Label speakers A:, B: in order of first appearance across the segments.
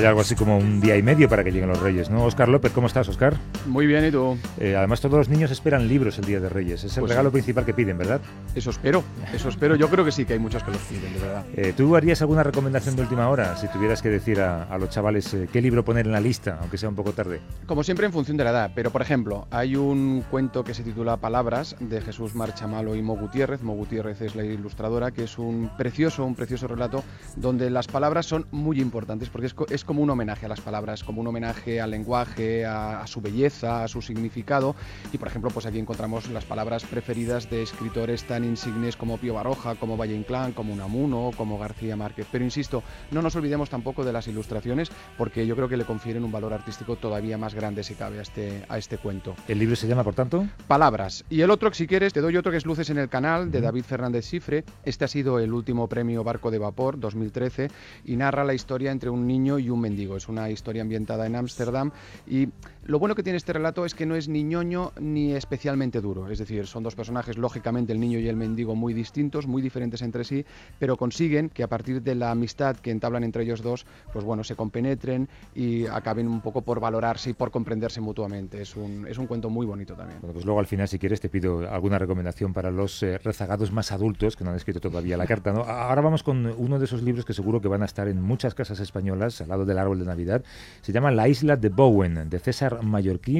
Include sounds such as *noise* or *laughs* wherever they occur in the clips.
A: Falta algo así como un día y medio para que lleguen los Reyes, ¿no? Oscar López, ¿cómo estás, Oscar?
B: Muy bien, ¿y tú?
A: Eh, además, todos los niños esperan libros el Día de Reyes. Es el
B: Pues
A: regalo
B: sí.
A: principal que piden, ¿verdad?
B: Eso espero, eso espero. Yo creo que sí que hay muchos que los piden, de verdad.
A: Eh, ¿Tú harías alguna recomendación de última hora si tuvieras que decir a, a los chavales eh, qué libro poner en la lista, aunque sea un poco tarde?
B: Como siempre, en función de la edad. Pero, por ejemplo, hay un cuento que se titula Palabras de Jesús Marchamalo y Mo Gutiérrez. Mo Gutiérrez es la ilustradora, que es un precioso, un precioso relato donde las palabras son muy importantes porque es, es como un homenaje a las palabras, como un homenaje al lenguaje, a, a su belleza, a su significado. Y, por ejemplo, pues aquí encontramos las palabras preferidas de escritores tan insignes como Pío Baroja, como Valle Inclán, como Unamuno, como García Márquez. Pero, insisto, no nos olvidemos tampoco de las ilustraciones porque yo creo que le confieren un valor artístico todavía más grande si cabe a este, a este cuento.
A: ¿El libro se llama, por tanto?
B: Palabras. Y el otro, si quieres, te doy otro que es Luces en el Canal, de David Fernández Cifre. Este ha sido el último premio Barco de Vapor 2013 y narra la historia entre un niño y un mendigo. Es una historia ambientada en Ámsterdam y lo bueno que tiene este relato es que no es ni ñoño ni especialmente duro. Es decir, son dos personajes, lógicamente, el niño y el mendigo, muy distintos, muy diferentes entre sí, pero consiguen que a partir de la amistad que entablan entre ellos dos, pues bueno, se compenetren y acaben un poco por valorarse y por comprenderse mutuamente. Es un, es un cuento muy bonito también.
A: Bueno, pues luego al final, si quieres, te pido alguna recomendación para los eh, rezagados más adultos que no han escrito todavía la carta. Ahora vamos con uno de esos libros que seguro que van a estar en muchas casas españolas al lado del árbol de Navidad. Se llama La isla de Bowen, de César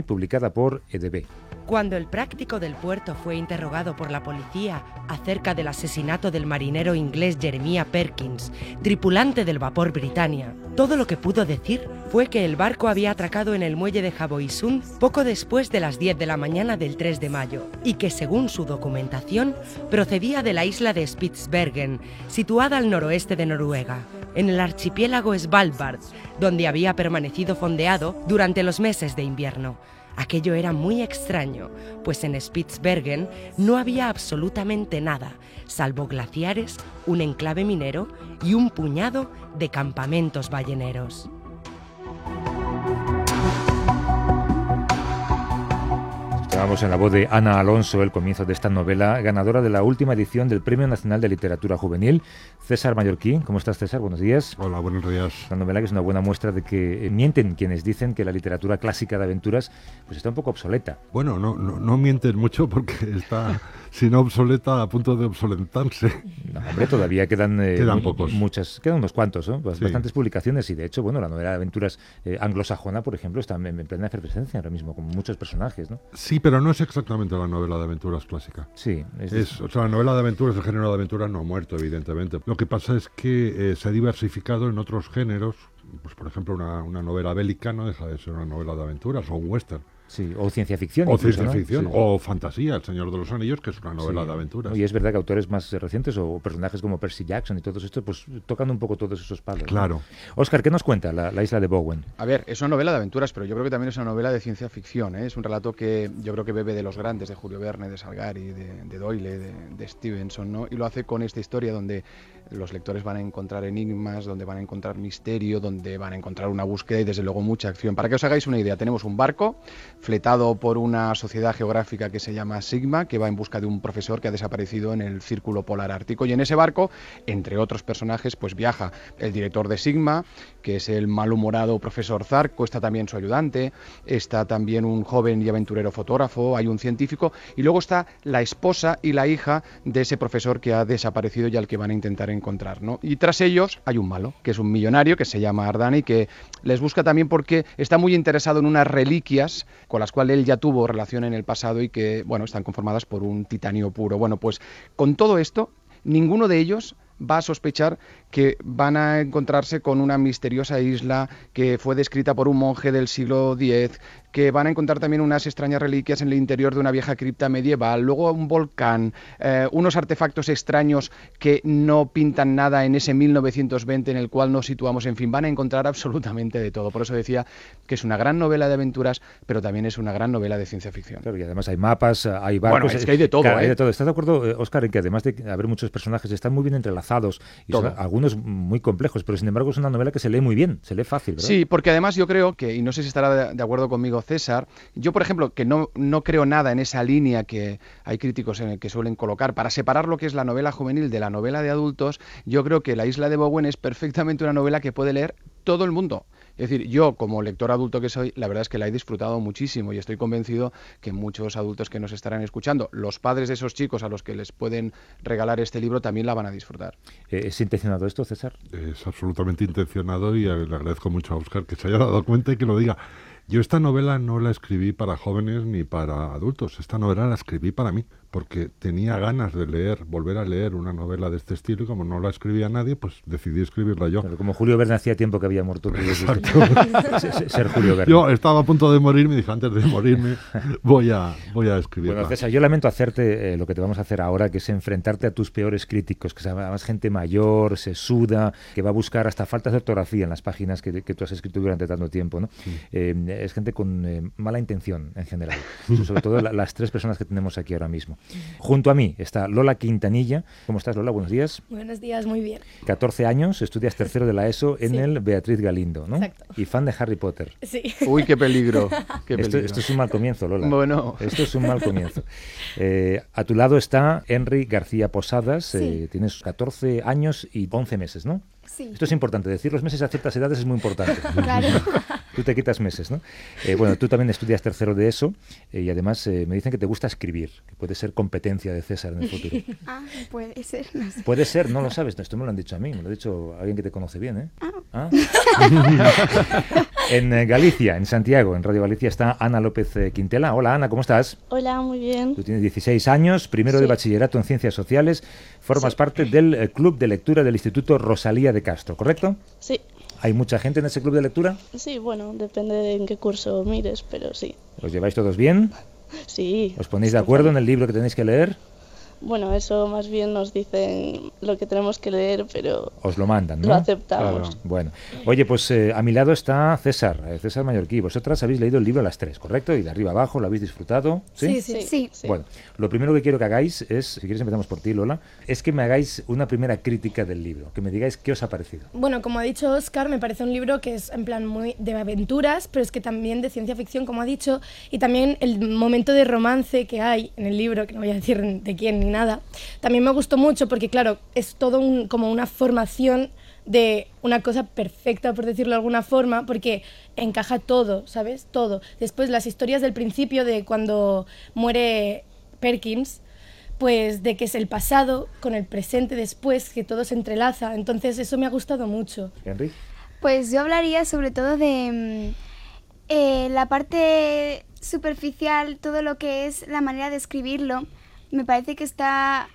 A: Publicada por EDB.
C: Cuando el práctico del puerto fue interrogado por la policía acerca del asesinato del marinero inglés Jeremiah Perkins, tripulante del vapor Britannia, todo lo que pudo decir fue que el barco había atracado en el muelle de Javoisund poco después de las 10 de la mañana del 3 de mayo y que según su documentación procedía de la isla de Spitsbergen, situada al noroeste de Noruega, en el archipiélago Svalbard, donde había permanecido fondeado durante los meses de invierno. Aquello era muy extraño, pues en Spitsbergen no había absolutamente nada, salvo glaciares, un enclave minero y un puñado de campamentos balleneros.
A: Estábamos en la voz de Ana Alonso el comienzo de esta novela, ganadora de la última edición del Premio Nacional de Literatura Juvenil. César Mallorquí, ¿cómo estás César? Buenos días.
D: Hola, buenos días.
A: Una novela que es una buena muestra de que eh, mienten quienes dicen que la literatura clásica de aventuras pues está un poco obsoleta.
D: Bueno, no, no, no mientes mucho porque está, si no obsoleta, a punto de obsoletarse.
A: No, hombre, todavía quedan, eh,
D: Quedan pocos.
A: muchas, quedan unos cuantos, ¿no?
D: Sí.
A: bastantes publicaciones y de hecho, bueno, la novela de aventuras eh, anglosajona, por ejemplo, está en, en plena efervescencia ahora mismo, con muchos personajes, ¿no?
D: Sí, pero no es exactamente la novela de aventuras clásica.
A: Sí, es,
D: Es, o sea, la novela de aventuras, el género de aventuras no ha muerto, evidentemente. Lo que pasa es que eh, se ha diversificado en otros géneros. Pues, por ejemplo, una, una novela bélica no deja de ser una novela de aventuras o un western.
A: Sí, o ciencia ficción.
D: O
A: incluso,
D: ciencia
A: ¿no?
D: ficción,
A: Sí.
D: o fantasía, El Señor de los Anillos, que es una novela
A: Sí.
D: de aventuras.
A: Y es verdad que autores más recientes o personajes como Percy Jackson y todos estos, pues tocan un poco todos esos palos. ¿no?
D: Claro.
A: Oscar, ¿qué nos cuenta la, la isla de Bowen?
B: A ver, es una novela de aventuras, pero yo creo que también es una novela de ciencia ficción. ¿eh? Es un relato que yo creo que bebe de los grandes, de Julio Verne, de Salgari, de, de Doyle, de, de Stevenson, ¿no? Y lo hace con esta historia donde los lectores van a encontrar enigmas, donde van a encontrar misterio, donde van a encontrar una búsqueda y desde luego mucha acción. Para que os hagáis una idea, tenemos un barco fletado por una sociedad geográfica que se llama Sigma, que va en busca de un profesor que ha desaparecido en el círculo polar ártico. Y en ese barco, entre otros personajes, pues viaja el director de Sigma, que es el malhumorado profesor Zarco, está también su ayudante, está también un joven y aventurero fotógrafo, hay un científico, y luego está la esposa y la hija de ese profesor que ha desaparecido y al que van a intentar encontrar. ¿No? Y tras ellos hay un malo, que es un millonario, que se llama Ardani, que les busca también porque está muy interesado en unas reliquias con las cuales él ya tuvo relación en el pasado y que, bueno, están conformadas por un titanio puro. Bueno, pues con todo esto, ninguno de ellos va a sospechar que van a encontrarse con una misteriosa isla que fue descrita por un monje del siglo X, que van a encontrar también unas extrañas reliquias en el interior de una vieja cripta medieval, luego un volcán, eh, unos artefactos extraños que no pintan nada en ese 1920 en el cual nos situamos, en fin, van a encontrar absolutamente de todo. Por eso decía que es una gran novela de aventuras, pero también es una gran novela de ciencia ficción.
A: Claro, y además hay mapas, hay barcos.
B: Bueno, es que hay de todo,
A: claro, hay
B: ¿eh?
A: de todo. ¿Estás de acuerdo, Oscar, en que además de haber muchos personajes, están muy bien entrelazados y son. Algunos muy complejos, pero sin embargo es una novela que se lee muy bien, se lee fácil.
B: Sí, porque además yo creo que, y no sé si estará de, de acuerdo conmigo César, yo por ejemplo que no, no creo nada en esa línea que hay críticos en el que suelen colocar para separar lo que es la novela juvenil de la novela de adultos, yo creo que La isla de Bowen es perfectamente una novela que puede leer todo el mundo. Es decir, yo como lector adulto que soy, la verdad es que la he disfrutado muchísimo y estoy convencido que muchos adultos que nos estarán escuchando, los padres de esos chicos a los que les pueden regalar este libro, también la van a disfrutar.
A: Eh, ¿Es intencionado esto, César?
D: Es absolutamente intencionado y le agradezco mucho a Oscar que se haya dado cuenta y que lo diga. Yo esta novela no la escribí para jóvenes ni para adultos, esta novela la escribí para mí, porque tenía ganas de leer, volver a leer una novela de este estilo y como no la escribía nadie, pues decidí escribirla yo.
A: Pero como Julio Verne hacía tiempo que había muerto,
D: Exacto. *laughs*
A: ser Julio Verne.
D: Yo estaba a punto de morirme y dije, antes de morirme voy a, voy a escribirla.
A: Bueno, César, yo lamento hacerte eh, lo que te vamos a hacer ahora, que es enfrentarte a tus peores críticos, que es además gente mayor, se suda, que va a buscar hasta faltas de ortografía en las páginas que, que tú has escrito durante tanto tiempo. ¿no? Eh, es gente con eh, mala intención en general, sobre todo la- las tres personas que tenemos aquí ahora mismo. Junto a mí está Lola Quintanilla. ¿Cómo estás, Lola? Buenos días.
E: Buenos días, muy bien.
A: 14 años, estudias tercero de la ESO *laughs* en
E: Sí.
A: el Beatriz Galindo, ¿no?
E: Exacto.
A: Y fan de Harry Potter.
E: Sí. *laughs*
B: Uy, qué peligro. *laughs* Qué
A: Esto,
B: peligro.
A: esto es un mal comienzo, Lola.
B: Bueno.
A: Esto es un mal comienzo. Eh, a tu lado está Henry García Posadas. eh, tienes 14 años y 11 meses, ¿no?
F: Sí.
A: Esto es importante. Decir los meses a ciertas edades es muy importante.
F: Claro.
A: Tú te quitas meses, ¿no? Eh, bueno, tú también estudias tercero de eso eh, y además eh, me dicen que te gusta escribir, que puede ser competencia de César en el futuro. *laughs*
F: Ah, puede ser, no sé.
A: Puede ser, no lo sabes, esto me lo han dicho a mí, me lo ha dicho alguien que te conoce bien, ¿eh? Ah. *laughs* en eh, Galicia, en Santiago, en Radio Galicia está Ana López eh, Quintela. Hola Ana, ¿cómo estás?
G: Hola, muy bien.
A: Tú tienes 16 años, primero de bachillerato en Ciencias Sociales, formas parte del Club de Lectura del Instituto Rosalía de Castro, ¿correcto?
G: Sí,
A: ¿Hay mucha gente en ese club de lectura?
G: sí, bueno, depende de en qué curso mires, pero sí.
A: ¿Os lleváis todos bien?
G: Sí.
A: ¿Os ponéis de acuerdo en el libro que tenéis que leer?
G: Bueno, eso más bien nos dicen lo que tenemos que leer, pero
A: Os lo mandan, ¿no?
G: lo aceptamos.
B: Claro.
A: Bueno, oye, pues eh, a mi lado está César, eh, César Mallorquí. Vosotras habéis leído el libro a las tres, ¿correcto? Y de arriba abajo lo habéis disfrutado.
E: Sí,
G: Sí,
F: Sí.
G: sí.
A: Bueno, lo primero que quiero que hagáis es, si quieres empezamos por ti, Lola, es que me hagáis una primera crítica del libro, que me digáis qué os ha parecido.
E: Bueno, como ha dicho Oscar, me parece un libro que es en plan muy de aventuras, pero es que también de ciencia ficción, como ha dicho, y también el momento de romance que hay en el libro, que no voy a decir de quién ni nada, también me gustó mucho porque, claro, es todo un- como una formación de una cosa perfecta, por decirlo de alguna forma, porque encaja todo, ¿sabes? Todo. Después las historias del principio de cuando muere Perkins, pues de que es el pasado con el presente después, que todo se entrelaza. Entonces eso me ha gustado mucho.
A: Henry.
F: Pues yo hablaría sobre todo de mm, eh, la parte superficial, todo lo que es la manera de escribirlo. Me parece que está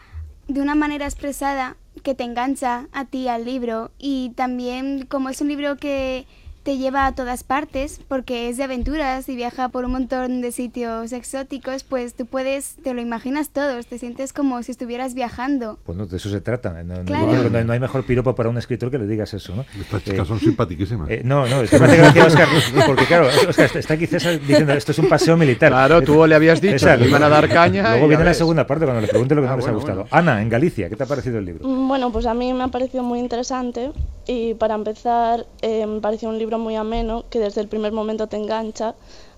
F: de una manera expresada que te engancha a ti al libro y también como es un libro que te lleva a todas partes porque es de aventuras y viaja por un montón de sitios exóticos, pues tú puedes, te lo imaginas todo, te sientes como si estuvieras viajando.
A: Pues no, de eso se trata. No, no-
F: Claro.
A: que no hay- no hay mejor piropo para un escritor que le digas eso, ¿no?
D: Estas
A: Eh,
D: chicas son simpaticísimas.
A: eh, no, no, es que me hace gracia, Oscar, porque claro, Oscar, está- César diciendo esto es un paseo militar.
B: Claro, tú le habías dicho que iban a dar caña.
A: Luego viene la
B: ves.
A: segunda parte cuando le pregunte lo que
B: Ah,
A: no les ha
B: bueno,
A: gustado.
B: bueno.
A: Ana, en Galicia, ¿qué te ha parecido el libro?
G: Mm, Bueno, pues a mí me ha parecido muy interesante y para empezar eh, me pareció un libro muy ameno que desde el primer momento te engancha.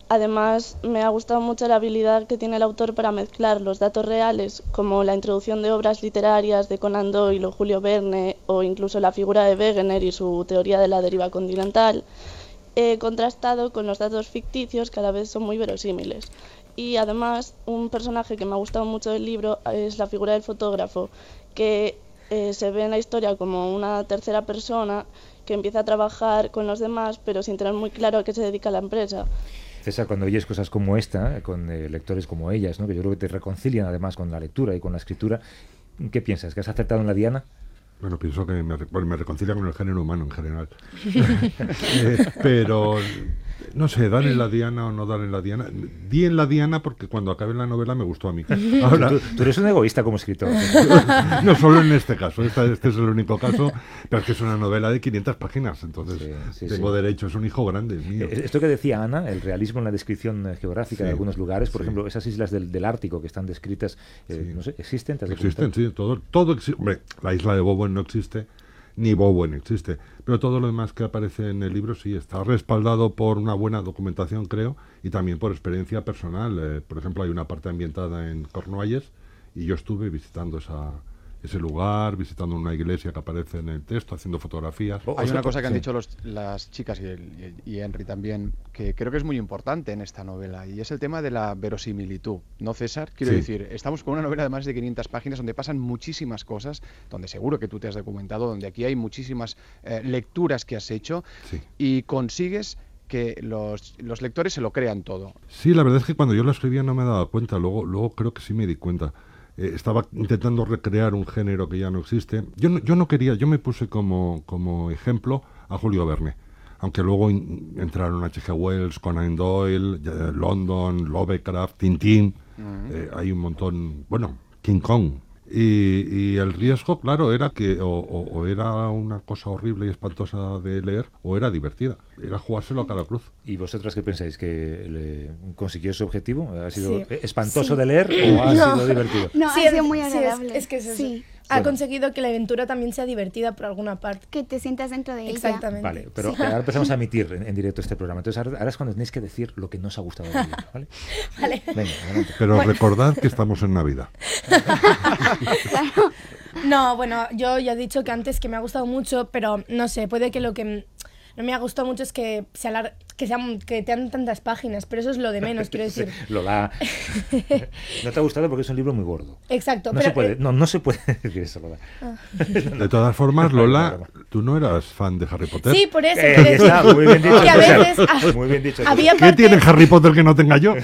G: Además, me ha gustado mucho la habilidad que tiene el autor para mezclar los datos reales, como la introducción de obras literarias de Conan Doyle o Julio Verne, o incluso la figura de Wegener y su teoría de la deriva continental, eh, contrastado con los datos ficticios que a la vez son muy verosímiles. Y además, un personaje que me ha gustado mucho del libro es la figura del fotógrafo, que eh, se ve en la historia como una tercera persona que empieza a trabajar con los demás, pero sin tener muy claro a qué se dedica la empresa.
A: César, cuando oyes cosas como esta, eh, con eh, lectores como ellas, ¿no? que yo creo que te reconcilian además con la lectura y con la escritura, ¿qué piensas? ¿Que has acertado en la diana?
D: Bueno, pienso que me, bueno, me reconcilia con el género humano en general. *laughs* Eh, pero no sé, dar en la diana o no dar en la diana. Di en la diana porque cuando acabé la novela me gustó a mí. *laughs*
A: Ahora, tú, tú eres un egoísta como escritor. *laughs*
D: no solo en este caso, esta- este es el único caso, pero es que es una novela de 500 páginas, entonces
A: Sí, sí,
D: tengo
A: sí.
D: derecho, es un hijo grande, es mío.
A: Eh, Esto que decía Ana, el realismo en la descripción eh, geográfica de algunos lugares, por
D: sí.
A: ejemplo, esas islas del, del Ártico que están descritas, eh,
D: Sí.
A: no sé, ¿existen? ¿Te has
D: Existen, sí, todo, todo existe. Hombre, la isla de Bowen no existe, ni Bowen existe, pero todo lo demás que aparece en el libro sí está respaldado por una buena documentación, creo, y también por experiencia personal. Eh, por ejemplo, hay una parte ambientada en Cornualles y yo estuve visitando esa, ese lugar, visitando una iglesia que aparece en el texto, haciendo fotografías.
A: Oh,
B: Hay una cosa que han
A: sí.
B: dicho los- las chicas y, el- y- y Henry también, que creo que es muy importante en esta novela, y es el tema de la verosimilitud. ¿No, César? Quiero
D: Sí.
B: decir, estamos con una novela de más de 500 páginas donde pasan muchísimas cosas, donde seguro que tú te has documentado, donde aquí hay muchísimas eh, lecturas que has hecho,
D: Sí.
B: y consigues que los, los lectores se lo crean todo.
D: Sí, la verdad es que cuando yo lo escribía no me daba cuenta, luego, luego creo que sí me di cuenta. Eh, estaba intentando recrear un género que ya no existe. Yo no, yo no quería, yo me puse como, como ejemplo a Julio Verne, aunque luego in- entraron H.G. Wells, Conan Doyle, London, Lovecraft, Tintín, eh, hay un montón, bueno, King Kong. Y, y el riesgo, claro, era que o, o- o era una cosa horrible y espantosa de leer, o era divertida. Era jugárselo a cada cruz.
A: ¿Y vosotras qué pensáis? ¿Que le- consiguió su objetivo? ¿Ha sido
E: Sí.
A: espantoso
E: Sí.
A: de leer o ha *laughs*
E: No.
A: sido divertido?
F: No,
E: Sí,
F: ha sido muy
E: sí, es-
F: agradable.
E: es, que es eso. Ha
A: Bueno.
E: conseguido que la aventura también sea divertida por alguna parte.
F: que te sientas dentro de ella.
E: Exactamente.
A: Vale, *laughs* pero ahora empezamos a emitir en, en directo este programa. Entonces ahora, ahora es cuando tenéis que decir lo que no os ha gustado del libro, ¿vale? *laughs*
E: Vale.
A: Venga, adelante.
D: Pero recordad que estamos en Navidad. *laughs*
E: No, bueno, yo ya he dicho que antes que me ha gustado mucho, pero no sé, puede que lo que no me ha gustado mucho es que se alar- que sean que tengan tantas páginas, pero eso es lo de menos, quiero *laughs* decir.
A: Lola, *laughs* no te ha gustado porque es un libro muy gordo.
E: Exacto,
A: No
E: pero
A: se puede,
E: eh,
A: no, no se puede *laughs* decir eso, Lola.
D: De todas formas, Lola, tú no eras fan de Harry Potter.
E: sí, por eso
A: Eh,
E: decir
A: está, muy bien dicho.
E: que a veces ah,
A: Muy bien dicho.
E: había
D: ¿Qué tiene
E: partes,
D: Harry Potter que no tenga yo?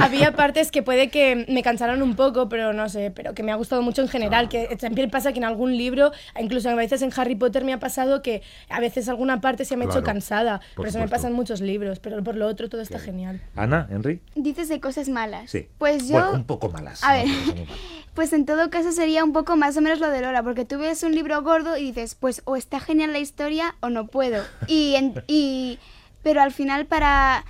E: había partes que puede que me cansaron un poco, pero no sé, pero que me ha gustado mucho en general, que siempre pasa que en algún libro, incluso a veces en Harry Potter me ha pasado que a veces alguna parte se me ha hecho
D: Claro,
E: cansada,
D: por
E: pero eso me
D: supuesto.
E: pasa en muchos libros, pero por lo otro todo está genial.
A: Ana, Henry.
F: Dices de cosas malas.
A: Sí.
F: Pues yo,
A: Bueno, un poco malas.
F: A
A: no,
F: ver. *laughs* pues en todo caso sería un poco más o menos lo de Lola, porque tú ves un libro gordo y dices, pues o está genial la historia o no puedo. *laughs* Y, en- y pero al final para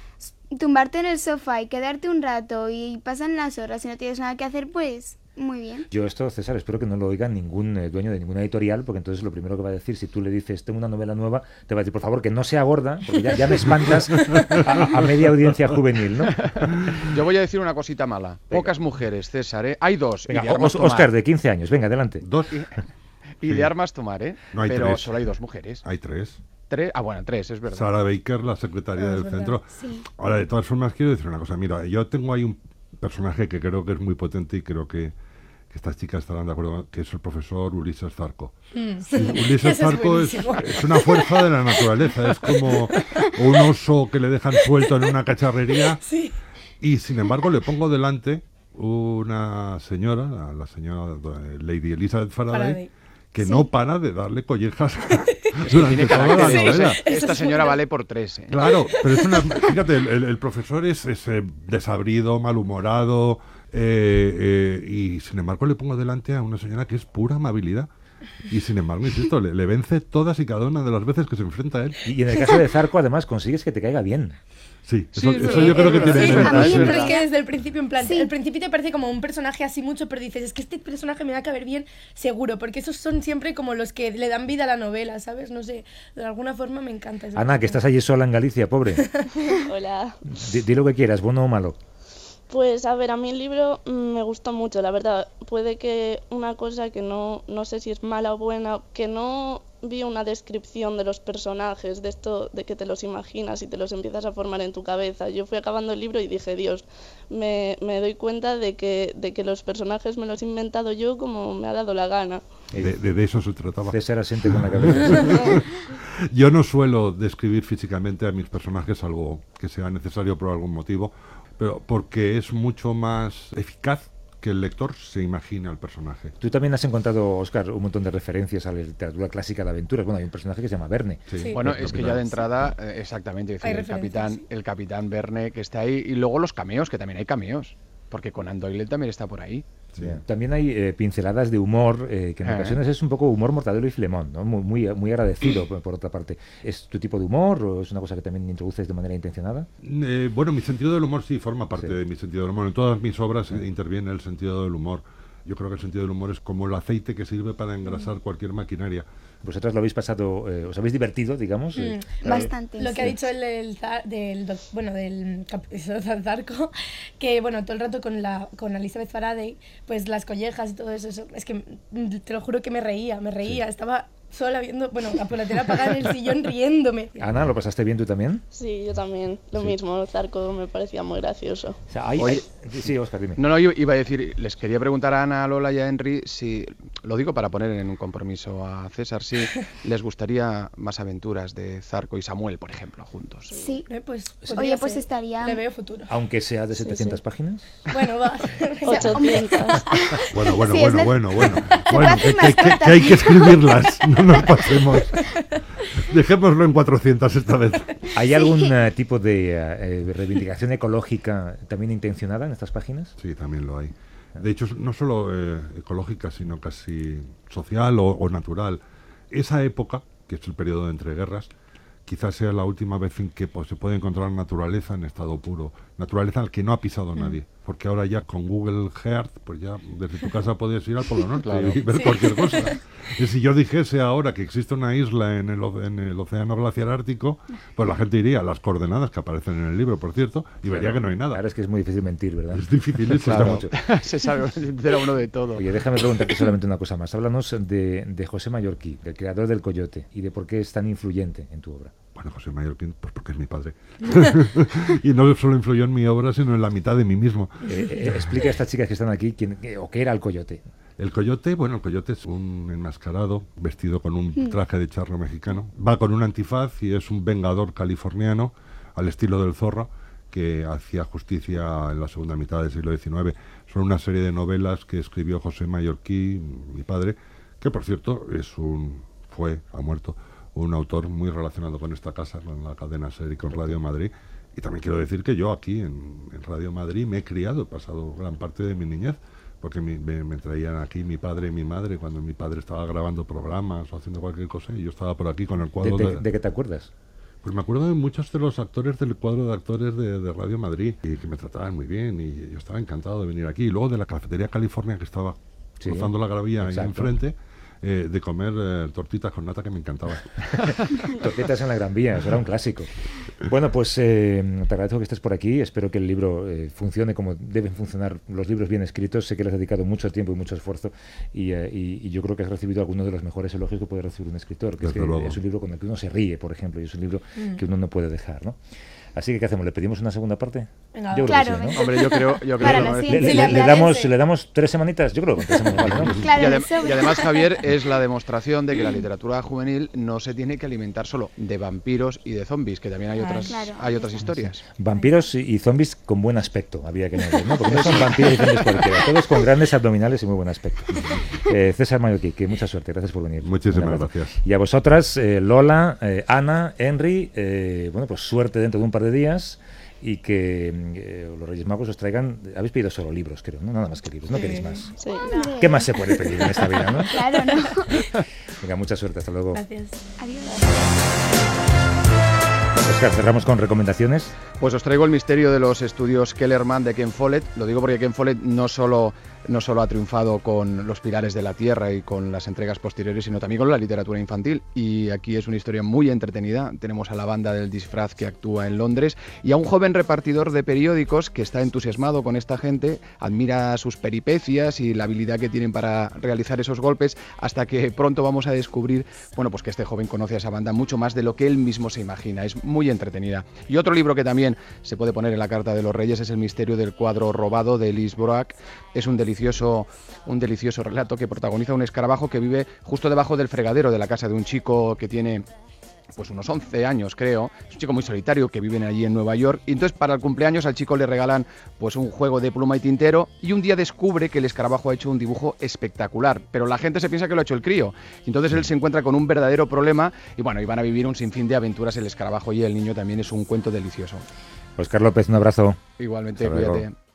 F: tumbarte en el sofá y quedarte un rato y pasan las horas y no tienes nada que hacer, pues muy bien.
A: Yo esto, César, espero que no lo oiga ningún eh, dueño de ninguna editorial, porque entonces lo primero que va a decir, si tú le dices, tengo una novela nueva, te va a decir, por favor, que no sea gorda, porque ya, ya me espantas a, a media audiencia juvenil, ¿no? *laughs*
B: Yo voy a decir una cosita mala. Pocas mujeres, César, ¿eh? Hay dos.
A: Venga, Os-. Oscar, de 15 años, venga, adelante.
D: Dos.
B: Y de armas tomar, ¿eh?
D: No hay
B: Pero
D: tres.
B: solo hay dos mujeres.
D: Hay tres.
B: Tres, ah, bueno, tres, es verdad.
D: Sara Baker, la secretaria
E: Ah,
D: del
E: verdad.
D: centro.
F: Sí.
D: Ahora, de todas formas, quiero decir una cosa. Mira, yo tengo ahí un personaje que creo que es muy potente y creo que, que estas chicas estarán de acuerdo, que es el profesor Ulises Zarco. Sí, Ulises *laughs*
E: es
D: Zarco es, una fuerza de la naturaleza, es como un oso que le dejan suelto en una cacharrería
E: Sí.
D: y sin embargo le pongo delante una señora, la, la señora Lady Elizabeth Faraday,
E: Faraday.
D: que
E: Sí.
D: no para de darle collejas *laughs* durante toda la novela.
B: Esta
E: es
B: señora vale por tres, ¿eh?
D: Claro, pero es una. Fíjate, el, el- el profesor es, es, eh, desabrido, malhumorado, eh, eh, y sin embargo le pongo delante a una señora que es pura amabilidad. Y sin embargo, insisto, le, le vence todas y cada una de las veces que se enfrenta a él.
A: Y en el caso de Zarco, además, consigues que te caiga bien.
D: Sí,
B: Sí,
D: eso,
B: es
D: eso
B: verdad,
D: yo creo que tiene
F: Sí, a mí
E: que desde el principio, en plan,
F: Sí.
E: el principio te parece como un personaje así mucho, pero dices, es que este personaje me va a caber bien, seguro, porque esos son siempre como los que le dan vida a la novela, ¿sabes? No sé, de alguna forma me encanta.
A: Ana, que estás allí sola en Galicia, pobre. *laughs*
G: Hola.
A: Di, di lo que quieras, bueno o malo.
G: Pues a ver, a mí el libro mm, me gustó mucho, la verdad. Puede que una cosa que no, no sé si es mala o buena, que no vi una descripción de los personajes, de esto de que te los imaginas y te los empiezas a formar en tu cabeza. Yo fui acabando el libro y dije, Dios, me, me doy cuenta de que, de que los personajes me los he inventado yo como me ha dado la gana.
D: De, de- de eso se trataba.
A: César asiente con la cabeza. *laughs*
D: Yo no suelo describir físicamente a mis personajes algo que sea necesario por algún motivo, pero porque es mucho más eficaz que el lector se imagine al personaje.
A: Tú también has encontrado, Oscar, un montón de referencias a la literatura clásica de aventuras. Bueno, hay un personaje que se llama Verne.
E: Sí.
B: Bueno,
D: el
B: es que ya de entrada, eh, exactamente, decir, el capitán,
E: sí.
B: el capitán Verne que está ahí y luego los cameos, que también hay cameos, porque Conan Doyle también está por ahí.
D: Sí.
A: También hay eh, pinceladas de humor, eh, que en
B: Eh.
A: ocasiones es un poco humor mortadelo y filemón, ¿no? muy, muy, muy agradecido, por, por otra parte. ¿Es tu tipo de humor o es una cosa que también introduces de manera intencionada?
D: Eh, bueno, mi sentido del humor sí forma parte
A: Sí.
D: de mi sentido del humor. En todas mis obras eh, interviene el sentido del humor. Yo creo que el sentido del humor es como el aceite que sirve para engrasar cualquier maquinaria.
A: Vosotras lo habéis pasado, eh, os habéis divertido, digamos. eh,
E: Mm.
F: Bastante.
E: Lo que ha dicho el del, zar- del bueno del Zarco, *laughs* que bueno, todo el rato con la con Elizabeth Faraday, pues las collejas y todo eso, eso, es que mm, te lo juro que me reía, me reía, estaba sola viendo, bueno, por la tele apagada en el sillón riéndome.
A: Ana, ¿lo pasaste bien tú también?
G: Sí, yo también. Lo
A: Sí.
G: mismo, Zarco me parecía muy gracioso.
A: O sea, hay-
B: Oye-
A: hay- sí, Oscar, dime.
B: No, no, yo iba a decir, les quería preguntar a Ana, a Lola y a Henry si, lo digo para poner en un compromiso a César, si *laughs* les gustaría más aventuras de Zarco y Samuel, por ejemplo, juntos.
F: Sí.
E: Eh, Pues,
F: Oye, pues
E: ser.
F: estaría-
E: Le veo futuro.
A: Aunque sea de
G: Sí,
A: 700
G: sí.
A: páginas.
E: Bueno, va. *laughs* *laughs*
G: 800.
D: Bueno, bueno,
F: Sí,
D: bueno, bueno, bueno. Bueno,
F: puede
D: que, que- que hay que escribirlas, no nos pasemos. Dejémoslo en 400 esta vez.
A: ¿Hay algún eh, tipo de eh, eh, reivindicación ecológica también intencionada en estas páginas?
D: Sí, también lo hay. De hecho, no solo eh, ecológica, sino casi social o, o natural. Esa época, que es el periodo de entreguerras, quizás sea la última vez en que pues, se puede encontrar naturaleza en estado puro. Naturaleza al que no ha pisado nadie. Porque ahora ya con Google Earth, pues ya desde tu casa puedes ir al Polo Norte
B: Claro.
D: y ver cualquier cosa. *laughs* Y si yo dijese ahora que existe una isla en el, o- en el Océano Glaciar Ártico, pues la gente iría a las coordenadas que aparecen en el libro, por cierto, y vería que no hay nada.
A: Claro, es que es muy difícil mentir, ¿verdad?
D: Es difícil eso.
B: Claro, *laughs*
A: mucho.
B: se sabe, se uno de todo.
A: Oye, déjame preguntarte solamente una cosa más. Háblanos de, de José Mallorquí, del creador del Coyote, y de por qué es tan influyente en tu obra.
D: Bueno, José Mallorquín, pues porque es mi padre. *laughs* y no solo influyó en mi obra, sino en la mitad de mí mismo.
A: Eh, eh, explica a estas chicas que están aquí quién, qué- o qué era el Coyote.
D: El coyote, bueno, el coyote es un enmascarado vestido con un traje de charro mexicano. Va con un antifaz y es un vengador californiano al estilo del zorro que hacía justicia en la segunda mitad del siglo XIX. Son una serie de novelas que escribió José Mallorquí, mi padre, que por cierto es un fue, ha muerto, un autor muy relacionado con esta casa, con la cadena SER y con Radio Madrid. Y también quiero decir que yo aquí en, en Radio Madrid me he criado, he pasado gran parte de mi niñez, porque me, me traían aquí mi padre y mi madre cuando mi padre estaba grabando programas o haciendo cualquier cosa y yo estaba por aquí con el
A: ¿De,
D: cuadro
A: de-
D: de,
A: de qué te acuerdas?
D: pues me acuerdo de muchos de los actores del cuadro de actores de, de Radio Madrid y que me trataban muy bien y yo estaba encantado de venir aquí. Y luego de la cafetería California que estaba
A: Sí,
D: cruzando la gravía ahí enfrente, eh, de comer eh, tortitas con nata que me encantaba. *laughs*
A: Tortetas en la Gran Vía, eso era un clásico. Bueno, pues eh, te agradezco que estés por aquí. Espero que el libro eh, funcione como deben funcionar los libros bien escritos. Sé que le has dedicado mucho tiempo y mucho esfuerzo y, eh, y- y yo creo que has recibido algunos de los mejores elogios que puede recibir un escritor. Que es, que es un libro con el que uno se ríe, por ejemplo, y es un libro que uno no puede dejar. ¿no? Así que, ¿qué hacemos? ¿Le pedimos una segunda parte?
E: Venga,
A: yo creo
F: Claro,
A: que sí, ¿no?
B: Hombre, yo creo, yo creo que
F: la
B: lo
A: Le, le- le damos, le damos tres semanitas, yo creo que tres semanas ¿no? *laughs*
F: Claro,
B: y, adem- y además, Javier, *laughs* es la demostración de que la literatura juvenil no se tiene que alimentar solo de vampiros y de zombies, que también hay
E: Ah,
B: otras,
F: claro.
B: hay otras historias.
A: Vampiros y, zombies con buen aspecto, había que añadir, ¿no? Porque no son vampiros y zombies cualquiera, todos con grandes abdominales y muy buen aspecto. Eh, César Mayoquí, que mucha suerte, gracias por venir.
D: Muchísimas gracias.
A: Y a vosotras, eh, Lola, eh, Ana, Henry, eh, bueno, pues suerte dentro de un par de días y que eh, los Reyes Magos os traigan, habéis pedido solo libros, creo, ¿no? Nada más que libros, no queréis más.
G: Sí.
A: ¿Qué más se puede pedir en esta vida, no?
F: Claro, ¿no? *laughs*
A: Venga, mucha suerte, hasta luego.
E: Gracias.
F: Adiós.
A: Oscar, cerramos con recomendaciones.
B: Pues os traigo el misterio de los estudios Kellerman de Ken Follett. Lo digo porque Ken Follett no solo, no solo ha triunfado con Los Pilares de la Tierra y con las entregas posteriores, sino también con la literatura infantil. Y aquí es una historia muy entretenida. Tenemos a la banda del disfraz que actúa en Londres y a un joven repartidor de periódicos que está entusiasmado con esta gente, admira sus peripecias y la habilidad que tienen para realizar esos golpes, hasta que pronto vamos a descubrir, bueno, pues que este joven conoce a esa banda mucho más de lo que él mismo se imagina. Entretenida. Y otro libro que también se puede poner en la Carta de los Reyes es El misterio del cuadro robado de Brock. Es un delicioso, un delicioso relato que protagoniza un escarabajo que vive justo debajo del fregadero de la casa de un chico que tiene pues unos 11 años creo, es un chico muy solitario que vive allí en Nueva York, y entonces para el cumpleaños al chico le regalan pues un juego de pluma y tintero. Y un día descubre que el escarabajo ha hecho un dibujo espectacular, pero la gente se piensa que lo ha hecho el crío, y entonces él se encuentra con un verdadero problema. Y bueno, y van a vivir un sinfín de aventuras el escarabajo y el niño también es un cuento delicioso.
A: Oscar López, un abrazo.
B: Igualmente, cuídate.